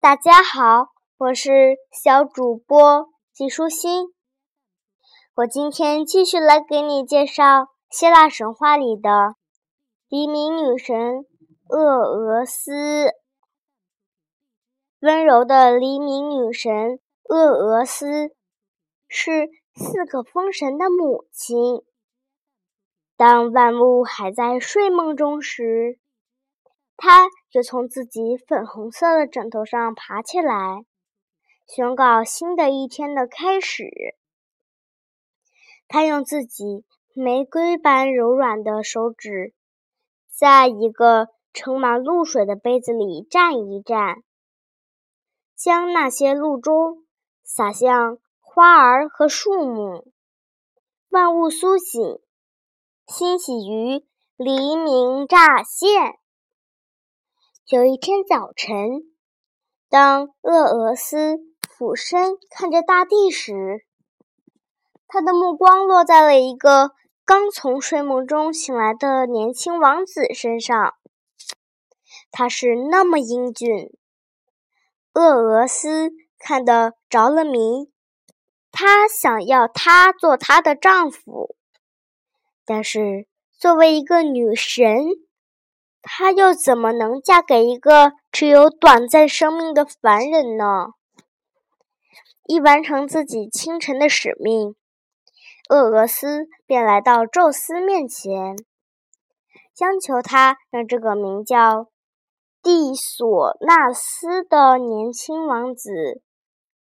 大家好，我是小主播季舒心。我今天继续来给你介绍希腊神话里的黎明女神厄俄斯。温柔的黎明女神厄俄斯是四个风神的母亲。当万物还在睡梦中时，他就从自己粉红色的枕头上爬起来，宣告新的一天的开始。他用自己玫瑰般柔软的手指，在一个盛满露水的杯子里蘸一蘸，将那些露珠洒向花儿和树木，万物苏醒，欣喜于黎明乍现。有一天早晨，当厄俄斯俯身看着大地时，他的目光落在了一个刚从睡梦中醒来的年轻王子身上。他是那么英俊，厄俄斯看得着了迷。他想要他做他的丈夫，但是作为一个女神，她又怎么能嫁给一个只有短暂生命的凡人呢？一完成自己清晨的使命。厄俄斯便来到宙斯面前，央求他让这个名叫蒂索纳斯的年轻王子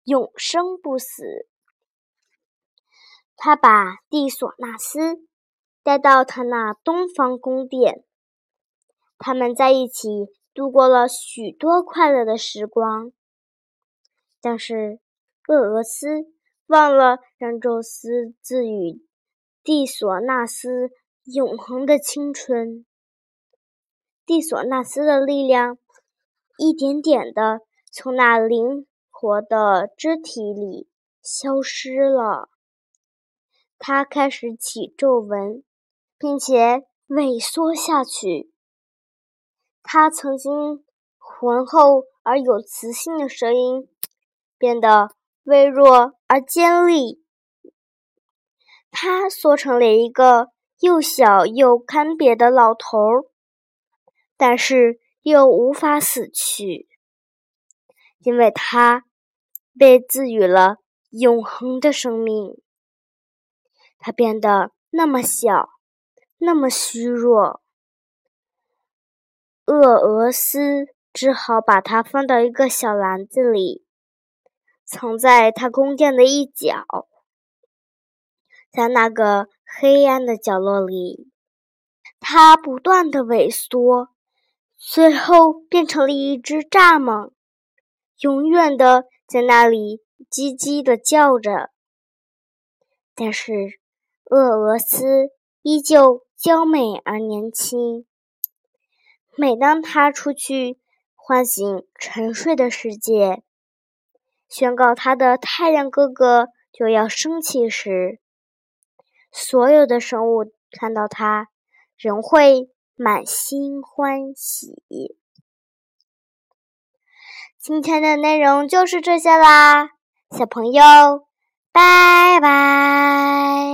永生不死。他把蒂索纳斯带到他那东方宫殿，他们在一起度过了许多快乐的时光。但是，厄俄斯。忘了让宙斯赐予蒂索纳斯永恒的青春。蒂索纳斯的力量一点点的从那灵活的肢体里消失了，他开始起皱纹，并且萎缩下去。他曾经浑厚而有磁性的声音变得。微弱而尖利，他缩成了一个又小又干瘪的老头儿，但是又无法死去，因为他被赐予了永恒的生命。他变得那么小，那么虚弱，厄俄斯只好把它放到一个小篮子里。藏在他宫殿的一角，在那个黑暗的角落里，它不断的萎缩，最后变成了一只蚱蜢，永远的在那里叽叽的叫着。但是，厄俄斯依旧娇美而年轻。每当他出去唤醒沉睡的世界。宣告他的太阳哥哥就要升起时，所有的生物看到他，仍会满心欢喜。今天的内容就是这些啦，小朋友，拜拜。